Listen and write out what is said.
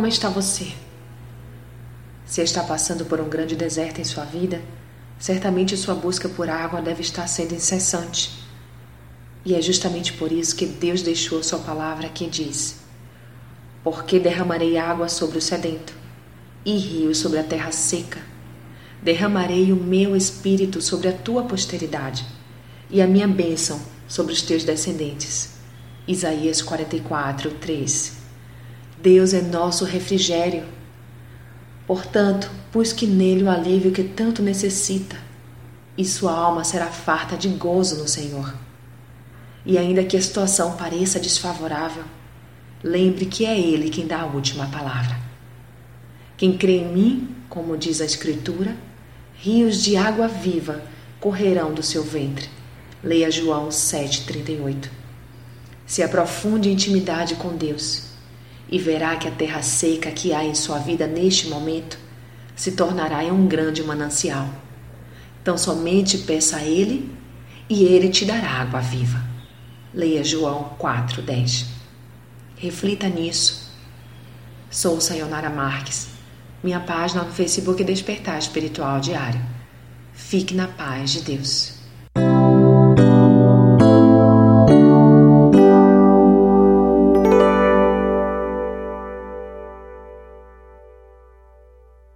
Como está você? Se está passando por um grande deserto em sua vida, certamente sua busca por água deve estar sendo incessante. E é justamente por isso que Deus deixou sua palavra que diz: Porque derramarei água sobre o sedento e rios sobre a terra seca. Derramarei o meu espírito sobre a tua posteridade e a minha bênção sobre os teus descendentes. Isaías 44, 3. Deus é nosso refrigério. Portanto, busque nele o alívio que tanto necessita, e sua alma será farta de gozo no Senhor. E ainda que a situação pareça desfavorável, lembre que é Ele quem dá a última palavra. Quem crê em mim, como diz a Escritura, rios de água viva correrão do seu ventre. Leia João 7,38. Se aprofunde em intimidade com Deus e verá que a terra seca que há em sua vida neste momento se tornará em um grande manancial. Então somente peça a Ele e Ele te dará água viva. Leia João 4,10. Reflita nisso. Sou Sayonara Marques. Minha página no Facebook Despertar Espiritual Diário. Fique na paz de Deus.